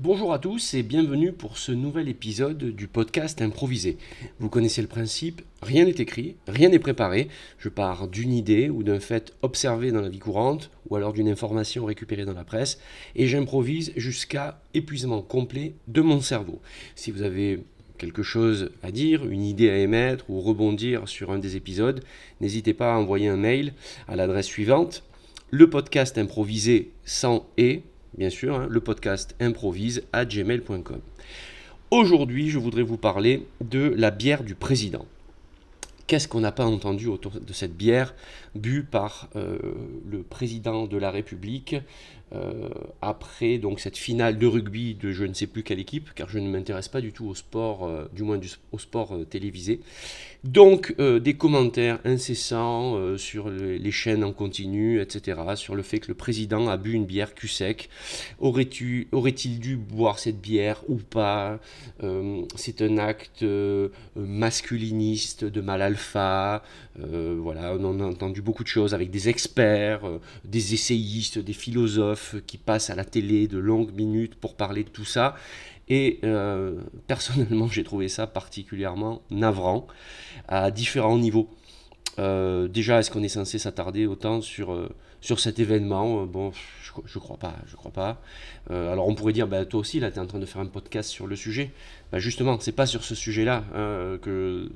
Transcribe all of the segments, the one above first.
Bonjour à tous et bienvenue pour ce nouvel épisode du podcast improvisé. Vous connaissez le principe, rien n'est écrit, rien n'est préparé. Je pars d'une idée ou d'un fait observé dans la vie courante ou alors d'une information récupérée dans la presse et j'improvise jusqu'à épuisement complet de mon cerveau. Si vous avez quelque chose à dire, une idée à émettre ou rebondir sur un des épisodes, n'hésitez pas à envoyer un mail à l'adresse suivante le podcast improvisé sans et bien sûr, hein, le podcast improvise à gmail.com. Aujourd'hui, je voudrais vous parler de la bière du président. Qu'est-ce qu'on n'a pas entendu autour de cette bière bue par euh, le président de la République euh, après donc cette finale de rugby de je ne sais plus quelle équipe, car je ne m'intéresse pas du tout au sport, euh, du moins au sport euh, télévisé. Donc des commentaires incessants sur les chaînes en continu, etc., sur le fait que le président a bu une bière cul sec. Aurait-il dû boire cette bière ou pas? C'est un acte masculiniste de mal alpha. voilà, on en a entendu beaucoup de choses avec des experts, des essayistes, des philosophes qui passent à la télé de longues minutes pour parler de tout ça. Et euh, personnellement, j'ai trouvé ça particulièrement navrant à différents niveaux. Euh, déjà, est-ce qu'on est censé s'attarder autant sur, euh, sur cet événement? Bon, je, je crois pas, je crois pas. alors on pourrait dire, bah, toi aussi, là, tu es en train de faire un podcast sur le sujet. Bah, justement, c'est pas sur ce sujet-là hein, que,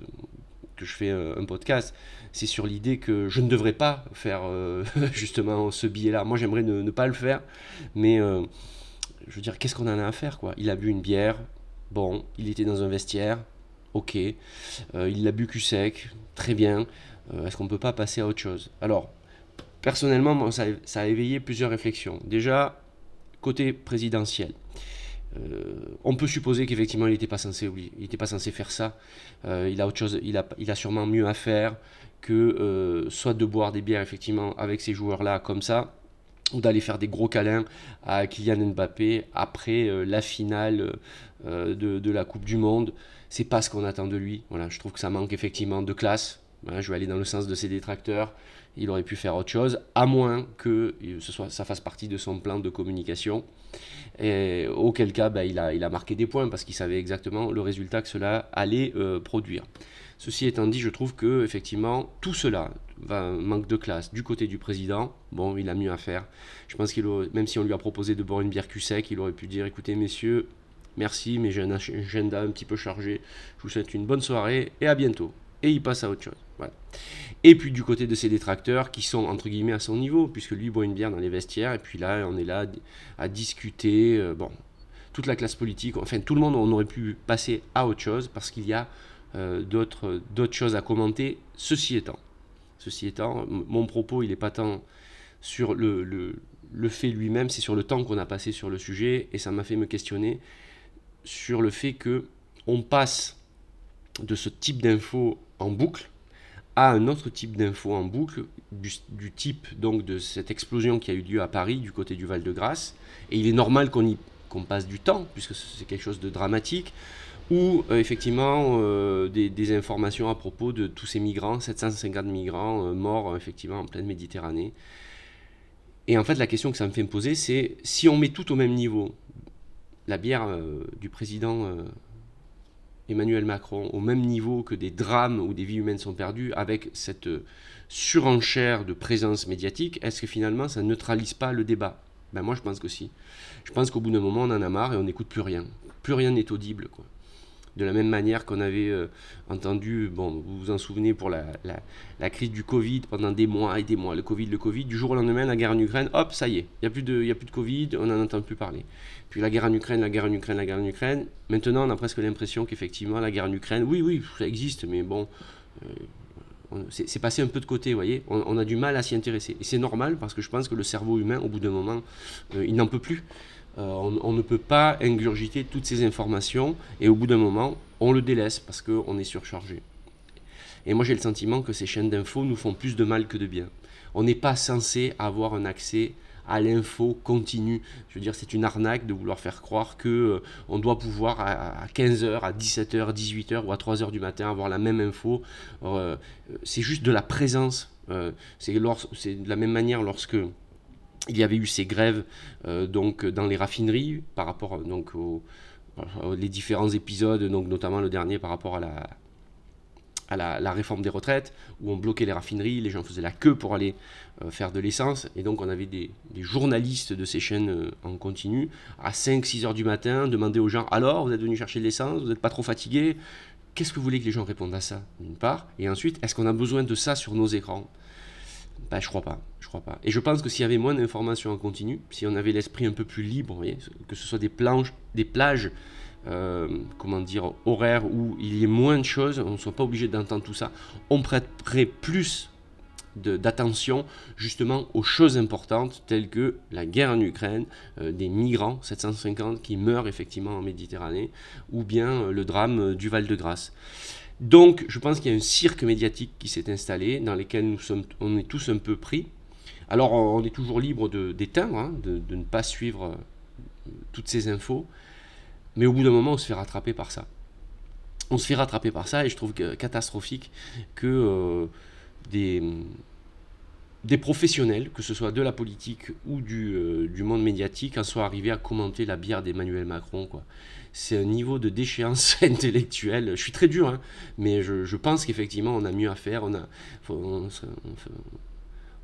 je fais un podcast c'est sur l'idée que je ne devrais pas faire euh, justement ce billet-là. Moi, j'aimerais ne, pas le faire, mais euh, je veux dire, qu'est-ce qu'on en a à faire quoi? Il a bu une bière, bon, il était dans un vestiaire, ok, euh, il l'a bu cul sec, très bien. Est-ce qu'on ne peut pas passer à autre chose? Alors, personnellement, ça a éveillé plusieurs réflexions. Déjà, côté présidentiel. Euh, on peut supposer qu'effectivement il n'était pas censé, il pas censé faire ça. Euh, il a sûrement mieux à faire que euh, soit de boire des bières effectivement avec ces joueurs-là comme ça, ou d'aller faire des gros câlins à Kylian Mbappé après la finale de, la Coupe du Monde. C'est pas ce qu'on attend de lui. Je trouve que ça manque effectivement de classe. je vais aller dans le sens de ses détracteurs. Il aurait pu faire autre chose, à moins que ce soit, ça fasse partie de son plan de communication. Auquel cas, il, a, il a marqué des points parce qu'il savait exactement le résultat que cela allait euh, produire. Ceci étant dit, je trouve que effectivement tout cela va manque de classe du côté du président. Bon, il a mieux à faire. Je pense qu'il même si on lui a proposé de boire une bière cul sec, il aurait pu dire écoutez messieurs, merci, mais j'ai un agenda un petit peu chargé. Je vous souhaite une bonne soirée et à bientôt. Et il passe à autre chose. Et puis du côté de ses détracteurs qui sont entre guillemets à son niveau, puisque lui boit une bière dans les vestiaires, et puis là on est là à discuter. Euh, bon, toute la classe politique, enfin tout le monde, on aurait pu passer à autre chose parce qu'il y a euh, d'autres choses à commenter. Ceci étant, ceci étant, mon propos il n'est pas tant sur le, le, le fait lui-même, c'est sur le temps qu'on a passé sur le sujet, et ça m'a fait me questionner sur le fait que on passe de ce type d'infos en boucle à un autre type d'infos en boucle, du, type donc de cette explosion qui a eu lieu à Paris, du côté du Val-de-Grâce. Et il est normal qu'on passe du temps, puisque c'est quelque chose de dramatique, ou euh, effectivement euh, des, informations à propos de tous ces migrants, 750 migrants euh, morts effectivement en pleine Méditerranée. Et en fait, la question que ça me fait me poser, c'est si on met tout au même niveau, la bière du président Emmanuel Macron au même niveau que des drames où des vies humaines sont perdues, avec cette euh, surenchère de présence médiatique, est-ce que finalement ça neutralise pas le débat? Ben moi je pense que si. Je pense qu'au bout d'un moment on en a marre et on n'écoute plus rien. Plus rien n'est audible. De la même manière qu'on avait euh, entendu, bon, vous vous en souvenez pour la, la, crise du Covid pendant des mois et des mois, le Covid, le Covid, du jour au lendemain, la guerre en Ukraine, hop, ça y est, il n'y a, plus de, a plus de Covid, on n'en entend plus parler. Puis la guerre en Ukraine, la guerre en Ukraine, la guerre en Ukraine, maintenant on a presque l'impression qu'effectivement la guerre en Ukraine, oui, oui, ça existe, mais bon, euh, c'est passé un peu de côté, vous voyez, on, a du mal à s'y intéresser. Et c'est normal parce que je pense que le cerveau humain, au bout d'un moment, euh, il n'en peut plus. Euh, on, ne peut pas ingurgiter toutes ces informations et au bout d'un moment, on le délaisse parce qu'on est surchargé. Et moi, j'ai le sentiment que ces chaînes d'infos nous font plus de mal que de bien. On n'est pas censé avoir un accès à l'info continue. Je veux dire, c'est une arnaque de vouloir faire croire que euh, on doit pouvoir à, 15h, à 17h, 18h ou à 3h du matin avoir la même info. Euh, c'est juste de la présence. c'est de la même manière lorsque il y avait eu ces grèves donc dans les raffineries par rapport donc aux, différents épisodes, donc notamment le dernier par rapport à la, à la, réforme des retraites, où on bloquait les raffineries, les gens faisaient la queue pour aller euh, faire de l'essence, et donc on avait des, journalistes de ces chaînes euh, en continu, à 5-6 heures du matin, demander aux gens, alors, vous êtes venus chercher de l'essence, vous n'êtes pas trop fatigués? Qu'est-ce que vous voulez que les gens répondent à ça, d'une part? Et ensuite, est-ce qu'on a besoin de ça sur nos écrans? Ben, je crois pas, je crois pas. Et je pense que s'il y avait moins d'informations en continu, si on avait l'esprit un peu plus libre, que ce soit des, planches, des plages euh, comment dire, horaire où il y ait moins de choses, on ne soit pas obligé d'entendre tout ça, on prêterait plus d'attention justement aux choses importantes telles que la guerre en Ukraine, euh, des migrants, 750 qui meurent effectivement en Méditerranée, ou bien euh, le drame du Val-de-Grâce. Donc je pense qu'il y a un cirque médiatique qui s'est installé, dans lequel nous sommes, on est tous un peu pris. Alors on est toujours libre d'éteindre, hein, de, de, ne pas suivre toutes ces infos, mais au bout d'un moment, on se fait rattraper par ça. On se fait rattraper par ça et je trouve que, catastrophique que euh, des, des professionnels, que ce soit de la politique ou du, euh, du monde médiatique, en soient arrivés à commenter la bière d'Emmanuel Macron. Quoi. C'est un niveau de déchéance intellectuelle. Je suis très dur, hein, mais je, je pense qu'effectivement, on a mieux à faire.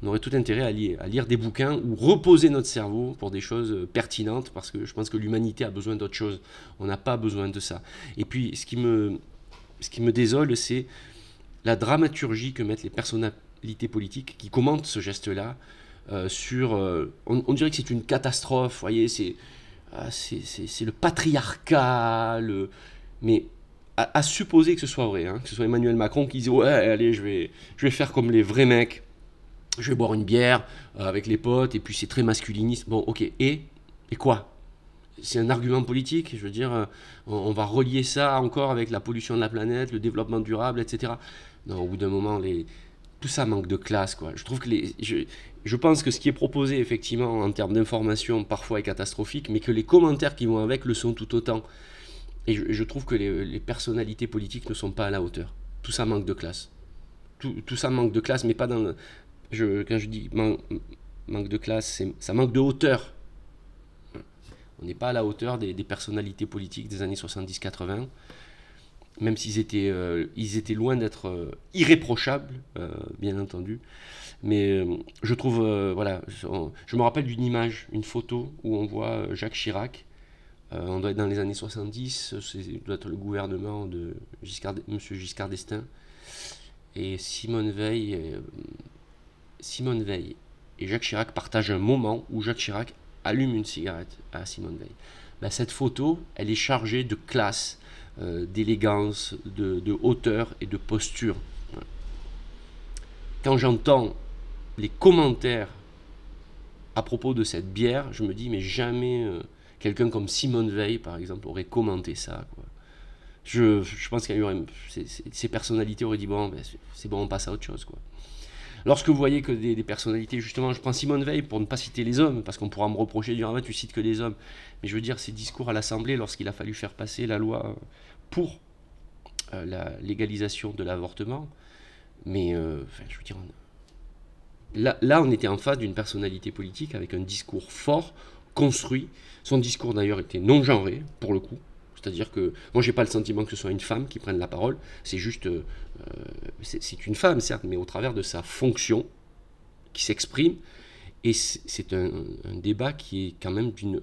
Aurait tout intérêt à lire, des bouquins ou reposer notre cerveau pour des choses euh, pertinentes, parce que je pense que l'humanité a besoin d'autre chose. On n'a pas besoin de ça. Et puis, ce qui me, ce qui me désole, c'est la dramaturgie que mettent les personnalités politiques qui commentent ce geste-là. Euh, sur, euh, on, dirait que c'est une catastrophe, voyez, c'est, c'est, le patriarcat, mais à, supposer que ce soit vrai, hein, que ce soit Emmanuel Macron qui dit ouais allez je vais, je vais faire comme les vrais mecs, je vais boire une bière euh, avec les potes, et puis c'est très masculiniste. Bon, ok, et Et quoi? C'est un argument politique, je veux dire, euh, on, va relier ça encore avec la pollution de la planète, le développement durable, etc. Non, au bout d'un moment, tout ça manque de classe, quoi. Je trouve que je, pense que ce qui est proposé, effectivement, en termes d'information, parfois est catastrophique, mais que les commentaires qui vont avec le sont tout autant. Et je, trouve que les, personnalités politiques ne sont pas à la hauteur. Tout ça manque de classe. Tout, ça manque de classe, mais pas dans, quand je dis manque de classe, ça manque de hauteur. On n'est pas à la hauteur des, personnalités politiques des années 70-80, même s'ils étaient, euh, loin d'être euh, irréprochables, euh, bien entendu. Mais je trouve, voilà, je, me rappelle d'une image, une photo où on voit Jacques Chirac. on doit être dans les années 70, c'est le gouvernement de M. Giscard d'Estaing. Et Simone Veil Simone Veil et Jacques Chirac partagent un moment où Jacques Chirac allume une cigarette à Simone Veil. Ben, cette photo, elle est chargée de classe, euh, d'élégance, de, hauteur et de posture. Quand j'entends les commentaires à propos de cette bière, je me dis, mais jamais euh, quelqu'un comme Simone Veil, par exemple, aurait commenté ça. Je, pense qu'il y aurait, ces, personnalités auraient dit, bon, ben, c'est bon, on passe à autre chose. Quoi. Lorsque vous voyez que des, personnalités, justement, je prends Simone Veil pour ne pas citer les hommes, parce qu'on pourra me reprocher du ah, tu cites que des hommes. Mais je veux dire, ses discours à l'Assemblée, lorsqu'il a fallu faire passer la loi pour euh, la légalisation de l'avortement, mais euh, je veux dire, là, là, on était en face d'une personnalité politique avec un discours fort, construit. Son discours d'ailleurs était non genré, pour le coup. C'est-à-dire que moi, j'ai pas le sentiment que ce soit une femme qui prenne la parole. C'est juste, euh, c'est une femme certes, mais au travers de sa fonction qui s'exprime. Et c'est un, débat qui est quand même d'une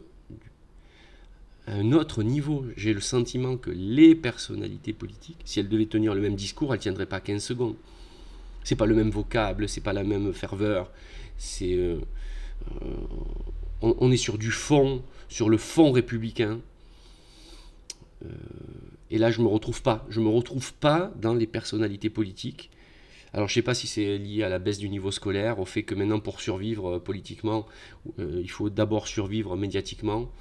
un autre niveau. J'ai le sentiment que les personnalités politiques, si elles devaient tenir le même discours, elles tiendraient pas 15 secondes. C'est pas le même vocable, c'est pas la même ferveur. Euh, euh, on, est sur du fond, sur le fond républicain. Euh, et là, je me retrouve pas. Je me retrouve pas dans les personnalités politiques. Alors, je ne sais pas si c'est lié à la baisse du niveau scolaire, au fait que maintenant, pour survivre euh, politiquement, euh, il faut d'abord survivre médiatiquement,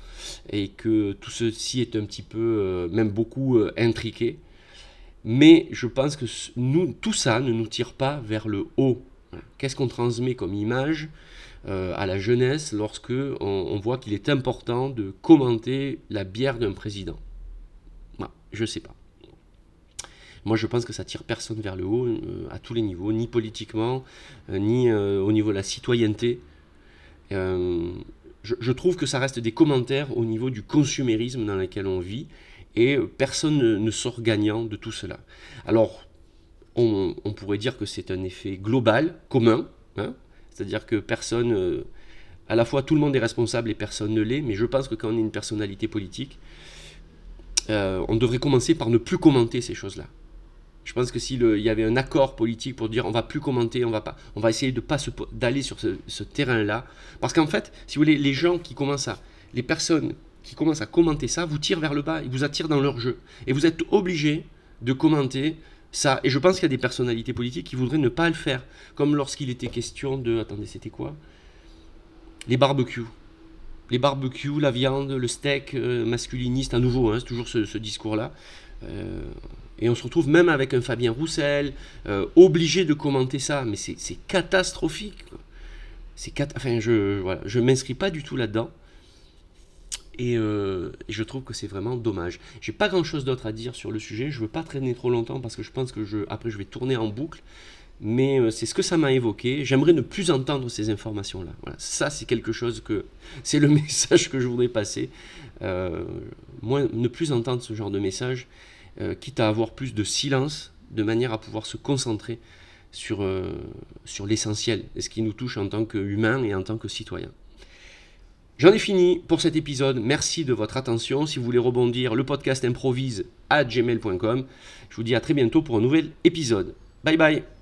et que tout ceci est un petit peu, même beaucoup, intriqué. Mais je pense que nous, tout ça ne nous tire pas vers le haut. Qu'est-ce qu'on transmet comme image à la jeunesse lorsque on voit qu'il est important de commenter la bière d'un président? Je sais pas. Moi, je pense que ça tire personne vers le haut, euh, à tous les niveaux, ni politiquement, euh, ni euh, au niveau de la citoyenneté. je, trouve que ça reste des commentaires au niveau du consumérisme dans lequel on vit et personne ne, sort gagnant de tout cela. Alors, on, pourrait dire que c'est un effet global, commun, hein, c'est-à-dire que personne, à la fois tout le monde est responsable et personne ne l'est, mais je pense que quand on est une personnalité politique, euh, on devrait commencer par ne plus commenter ces choses-là. Je pense que s'il y avait un accord politique pour dire on va plus commenter, on va pas, on va essayer de pas d'aller sur ce, terrain-là, parce qu'en fait, si vous voulez, les gens qui commencent à, les personnes qui commencent à commenter ça, vous tirent vers le bas, ils vous attirent dans leur jeu, et vous êtes obligé de commenter ça. Et je pense qu'il y a des personnalités politiques qui voudraient ne pas le faire, comme lorsqu'il était question de, attendez, c'était quoi? Les barbecues. Les barbecues, la viande, le steak euh, masculiniste, à nouveau, hein, c'est toujours ce, discours-là. Euh, et on se retrouve même avec un Fabien Roussel, euh, obligé de commenter ça, mais c'est catastrophique. C'est enfin, je voilà, je m'inscris pas du tout là-dedans. Euh, et, je trouve que c'est vraiment dommage. J'ai pas grand chose d'autre à dire sur le sujet. Je veux pas traîner trop longtemps parce que je pense que je, après je vais tourner en boucle. Mais euh, c'est ce que ça m'a évoqué. J'aimerais ne plus entendre ces informations-là. Voilà. Ça, c'est quelque chose que. C'est le message que je voudrais passer. moi, ne plus entendre ce genre de message. Euh, quitte à avoir plus de silence, de manière à pouvoir se concentrer sur, euh, sur l'essentiel, ce qui nous touche en tant qu'humain et en tant que citoyen. J'en ai fini pour cet épisode. Merci de votre attention. Si vous voulez rebondir, le podcast improvise à gmail.com. Je vous dis à très bientôt pour un nouvel épisode. Bye bye